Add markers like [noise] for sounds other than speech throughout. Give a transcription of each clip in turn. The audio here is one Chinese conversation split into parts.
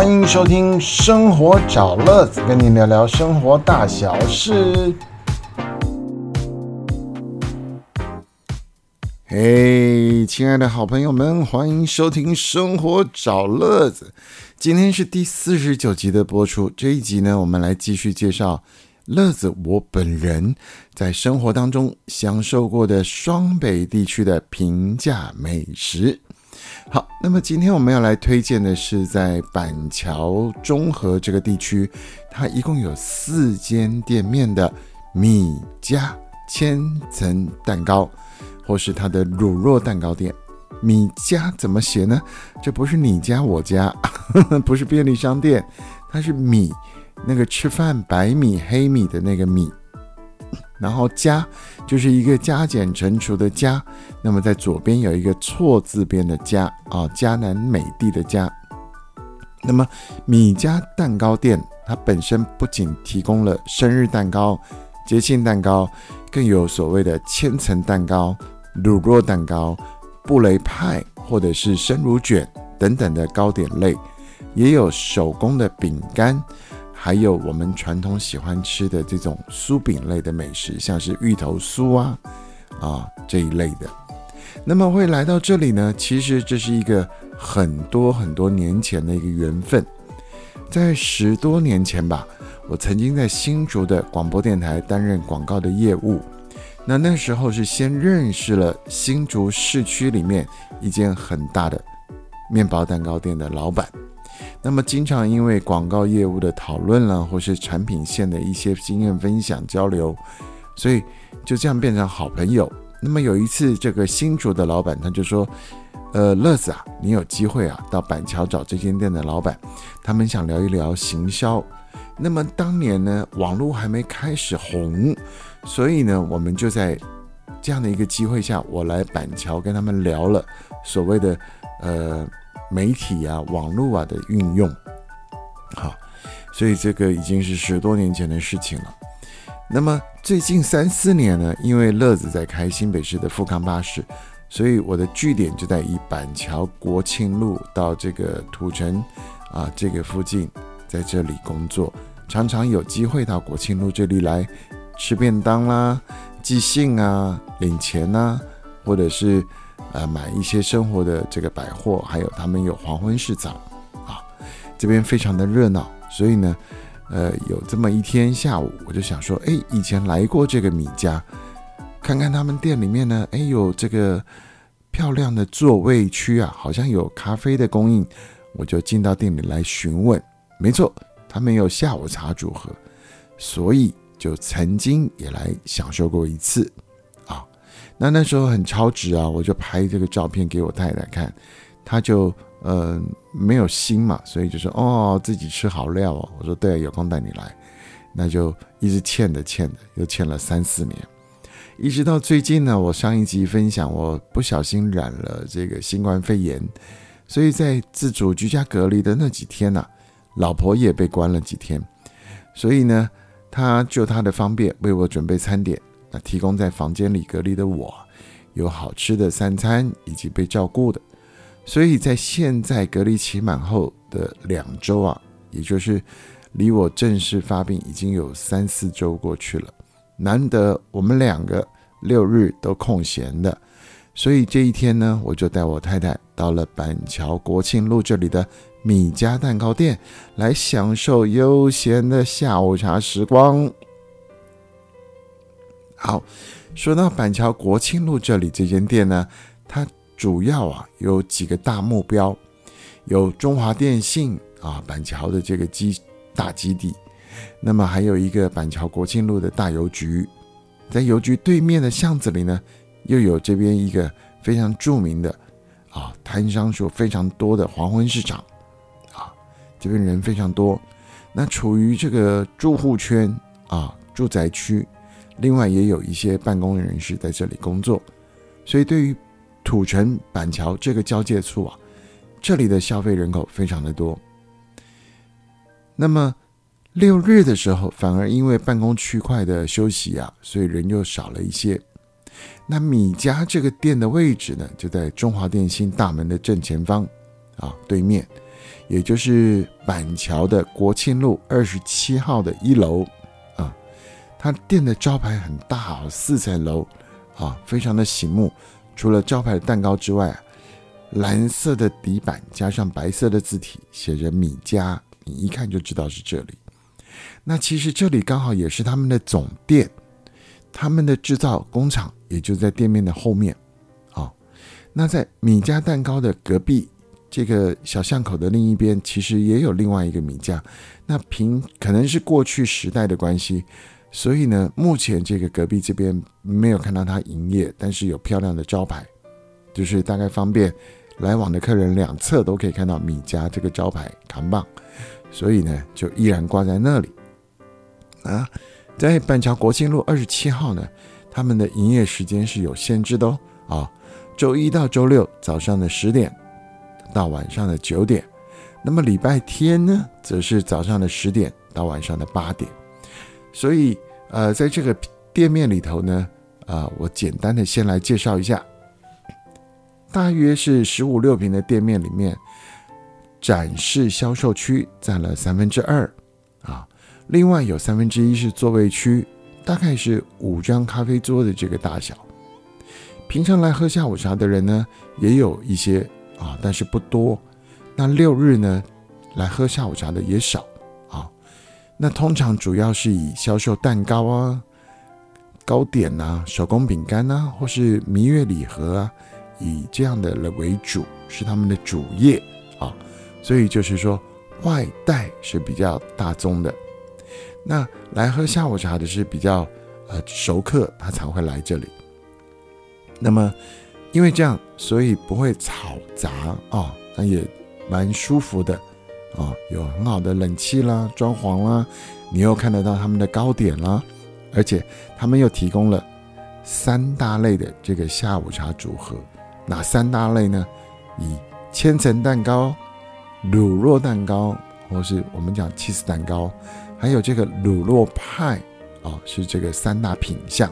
欢迎收听《生活找乐子》，跟你聊聊生活大小事。嘿，亲爱的好朋友们，欢迎收听《生活找乐子》。今天是第四十九集的播出，这一集呢，我们来继续介绍乐子我本人在生活当中享受过的双北地区的平价美食。好，那么今天我们要来推荐的是在板桥中和这个地区，它一共有四间店面的米家千层蛋糕。或是它的乳酪蛋糕店，米家怎么写呢？这不是你家我家，[laughs] 不是便利商店，它是米，那个吃饭白米黑米的那个米，然后加就是一个加减乘除的加，那么在左边有一个错字边的加啊，迦南美地的加。那么米家蛋糕店，它本身不仅提供了生日蛋糕、节庆蛋糕，更有所谓的千层蛋糕。乳酪蛋糕、布雷派或者是生乳卷等等的糕点类，也有手工的饼干，还有我们传统喜欢吃的这种酥饼类的美食，像是芋头酥啊啊这一类的。那么会来到这里呢？其实这是一个很多很多年前的一个缘分，在十多年前吧，我曾经在新竹的广播电台担任广告的业务。那那时候是先认识了新竹市区里面一间很大的面包蛋糕店的老板，那么经常因为广告业务的讨论了，或是产品线的一些经验分享交流，所以就这样变成好朋友。那么有一次，这个新竹的老板他就说：“呃，乐子啊，你有机会啊到板桥找这间店的老板，他们想聊一聊行销。”那么当年呢，网络还没开始红。所以呢，我们就在这样的一个机会下，我来板桥跟他们聊了所谓的呃媒体啊、网络啊的运用。好，所以这个已经是十多年前的事情了。那么最近三四年呢，因为乐子在开新北市的富康巴士，所以我的据点就在以板桥国庆路到这个土城啊这个附近，在这里工作，常常有机会到国庆路这里来。吃便当啦，寄信啊，领钱呐，或者是呃买一些生活的这个百货，还有他们有黄昏市场啊，这边非常的热闹。所以呢，呃，有这么一天下午，我就想说，哎，以前来过这个米家，看看他们店里面呢，哎，有这个漂亮的座位区啊，好像有咖啡的供应，我就进到店里来询问。没错，他们有下午茶组合，所以。就曾经也来享受过一次，那那时候很超值啊，我就拍这个照片给我太太看，她就呃没有心嘛，所以就说哦自己吃好料哦，我说对，有空带你来，那就一直欠的欠的，又欠了三四年，一直到最近呢，我上一集分享我不小心染了这个新冠肺炎，所以在自主居家隔离的那几天呢，老婆也被关了几天，所以呢。他就他的方便为我准备餐点，那提供在房间里隔离的我，有好吃的三餐以及被照顾的，所以在现在隔离期满后的两周啊，也就是离我正式发病已经有三四周过去了，难得我们两个六日都空闲的，所以这一天呢，我就带我太太到了板桥国庆路这里的。米家蛋糕店来享受悠闲的下午茶时光。好，说到板桥国庆路这里这间店呢，它主要啊有几个大目标，有中华电信啊板桥的这个基大基地，那么还有一个板桥国庆路的大邮局，在邮局对面的巷子里呢，又有这边一个非常著名的啊摊商数非常多的黄昏市场。啊这边人非常多，那处于这个住户圈啊，住宅区，另外也有一些办公人士在这里工作，所以对于土城板桥这个交界处啊，这里的消费人口非常的多。那么六日的时候，反而因为办公区块的休息啊，所以人又少了一些。那米家这个店的位置呢，就在中华电信大门的正前方啊，对面。也就是板桥的国庆路二十七号的一楼。它店的招牌很大，四层楼啊，非常的醒目。除了招牌的蛋糕之外，蓝色的底板加上白色的字体，写着米家，你一看就知道是这里。那其实这里刚好也是他们的总店，他们的制造工厂也就在店面的后面。啊，那在米家蛋糕的隔壁这个小巷口的另一边，其实也有另外一个米家。那凭可能是过去时代的关系。所以呢，目前这个隔壁这边没有看到它营业，但是有漂亮的招牌，就是大概方便来往的客人两侧都可以看到米家这个招牌扛棒，所以呢就依然挂在那里。啊，在板桥国庆路二十七号呢，他们的营业时间是有限制的哦。啊，周一到周六早上的十点到晚上的九点，那么礼拜天呢，则是早上的十点到晚上的八点。所以，呃，在这个店面里头呢，啊，我简单的先来介绍一下，大约是十五六平的店面里面，展示销售区占了三分之二，啊，另外有三分之一是座位区，大概是五张咖啡桌的这个大小。平常来喝下午茶的人呢，也有一些啊，但是不多。那六日呢，来喝下午茶的也少。那通常主要是以销售蛋糕啊、糕点呐、手工饼干呐，或是蜜月礼盒啊，以这样的为主，是他们的主业啊。所以就是说，外带是比较大宗的。那来喝下午茶的是比较呃熟客，他才会来这里。那么因为这样，所以不会吵杂啊，那也蛮舒服的。啊，有很好的冷气啦，装潢啦，你又看得到他们的糕点啦，而且他们又提供了三大类的这个下午茶组合。哪三大类呢？以千层蛋糕、乳酪蛋糕，或是我们讲 cheese 蛋糕，还有这个乳酪派啊，是这个三大品相。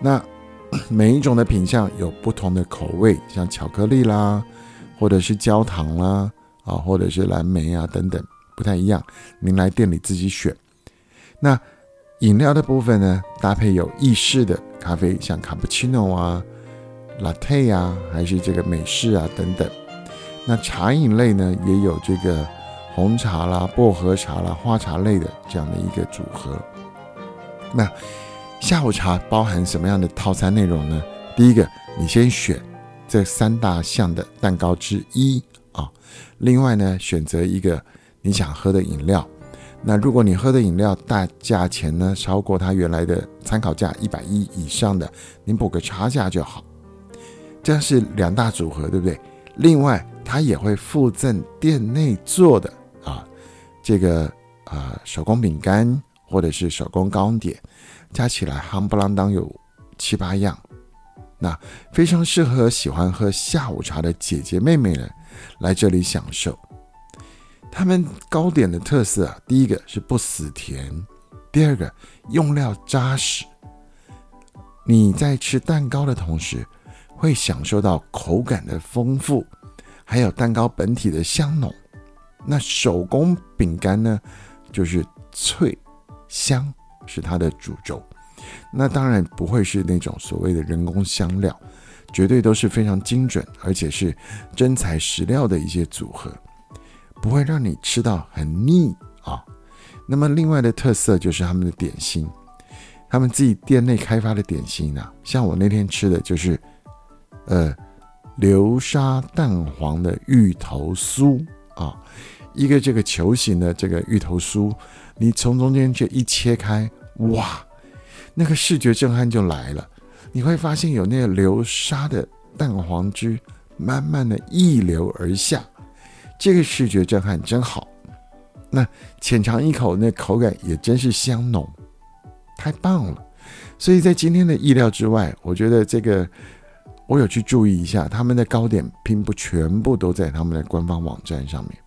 那 [clears throat] 每一种的品相有不同的口味，像巧克力啦，或者是焦糖啦。啊，或者是蓝莓啊等等，不太一样。您来店里自己选。那饮料的部分呢，搭配有意式的咖啡，像卡布奇诺啊、latte 啊，还是这个美式啊等等。那茶饮类呢，也有这个红茶啦、薄荷茶啦、花茶类的这样的一个组合。那下午茶包含什么样的套餐内容呢？第一个，你先选这三大项的蛋糕之一。啊，另外呢，选择一个你想喝的饮料。那如果你喝的饮料大价钱呢超过它原来的参考价一百一以上的，您补个差价就好。这样是两大组合，对不对？另外，它也会附赠店内做的啊，这个啊手工饼干或者是手工糕点，加起来夯不啷当有七八样。那非常适合喜欢喝下午茶的姐姐妹妹们。来这里享受，他们糕点的特色啊，第一个是不死甜，第二个用料扎实。你在吃蛋糕的同时，会享受到口感的丰富，还有蛋糕本体的香浓。那手工饼干呢，就是脆香是它的主轴。那当然不会是那种所谓的人工香料。绝对都是非常精准，而且是真材实料的一些组合，不会让你吃到很腻啊。那么另外的特色就是他们的点心，他们自己店内开发的点心呢，像我那天吃的就是，呃，流沙蛋黄的芋头酥啊，一个这个球形的这个芋头酥，你从中间这一切开，哇，那个视觉震撼就来了。你会发现有那个流沙的蛋黄汁慢慢的溢流而下，这个视觉震撼真好。那浅尝一口，那口感也真是香浓，太棒了。所以在今天的意料之外，我觉得这个我有去注意一下，他们的糕点并不全部都在他们的官方网站上面，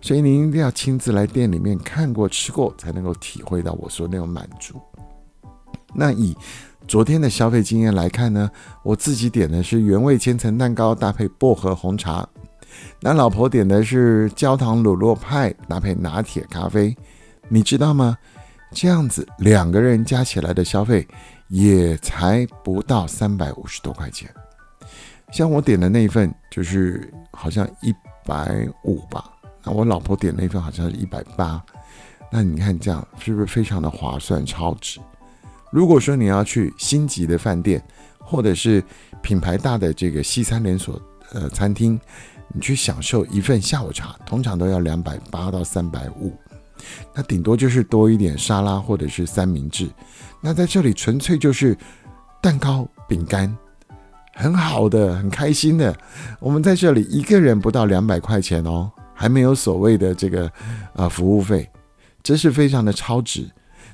所以您一定要亲自来店里面看过吃过，才能够体会到我说那种满足。那以昨天的消费经验来看呢，我自己点的是原味千层蛋糕搭配薄荷红茶，那老婆点的是焦糖乳酪派搭配拿铁咖啡，你知道吗？这样子两个人加起来的消费也才不到三百五十多块钱。像我点的那一份就是好像一百五吧，那我老婆点那份好像是一百八。那你看这样是不是非常的划算超值？如果说你要去星级的饭店，或者是品牌大的这个西餐连锁呃餐厅，你去享受一份下午茶，通常都要两百八到三百五，那顶多就是多一点沙拉或者是三明治。那在这里纯粹就是蛋糕、饼干，很好的、很开心的。我们在这里一个人不到两百块钱哦，还没有所谓的这个呃服务费，真是非常的超值。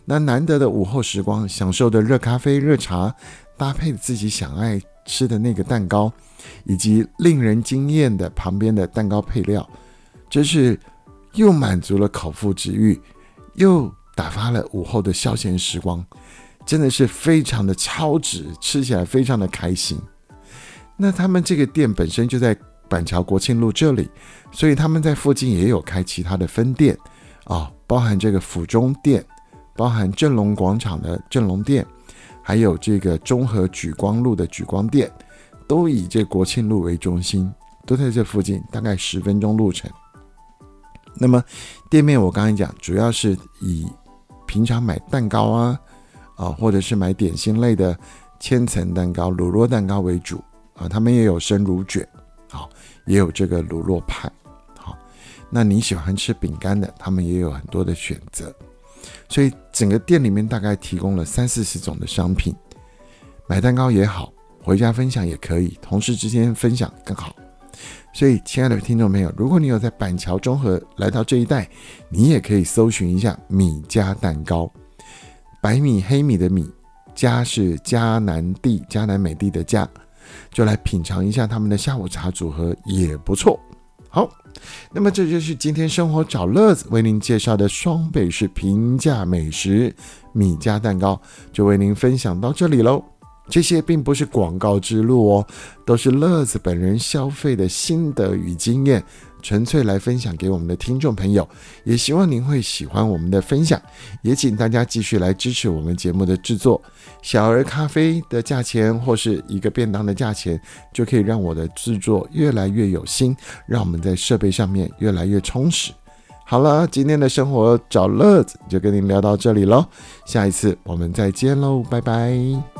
那难得的午后时光，享受的热咖啡、热茶，搭配自己想爱吃的那个蛋糕，以及令人惊艳的旁边的蛋糕配料，真是又满足了口腹之欲，又打发了午后的消闲时光，真的是非常的超值，吃起来非常的开心。那他们这个店本身就在板桥国庆路这里，所以他们在附近也有开其他的分店啊，包含这个府中店。包含正隆广场的正隆店，还有这个中和举光路的举光店，都以这国庆路为中心，都在这附近，大概十分钟路程。那么店面我刚才讲，主要是以平常买蛋糕啊，啊，或者是买点心类的千层蛋糕、乳酪蛋糕为主啊。他们也有生乳卷，好，也有这个乳酪派，好。那你喜欢吃饼干的，他们也有很多的选择。所以整个店里面大概提供了三四十种的商品，买蛋糕也好，回家分享也可以，同事之间分享更好。所以，亲爱的听众朋友，如果你有在板桥中和来到这一带，你也可以搜寻一下米家蛋糕，白米黑米的米，家是迦南地迦南美地的家，就来品尝一下他们的下午茶组合也不错。好。那么这就是今天生活找乐子为您介绍的双北市平价美食米家蛋糕，就为您分享到这里喽。这些并不是广告之路哦，都是乐子本人消费的心得与经验。纯粹来分享给我们的听众朋友，也希望您会喜欢我们的分享，也请大家继续来支持我们节目的制作。小儿咖啡的价钱或是一个便当的价钱，就可以让我的制作越来越有心，让我们在设备上面越来越充实。好了，今天的生活找乐子就跟您聊到这里喽，下一次我们再见喽，拜拜。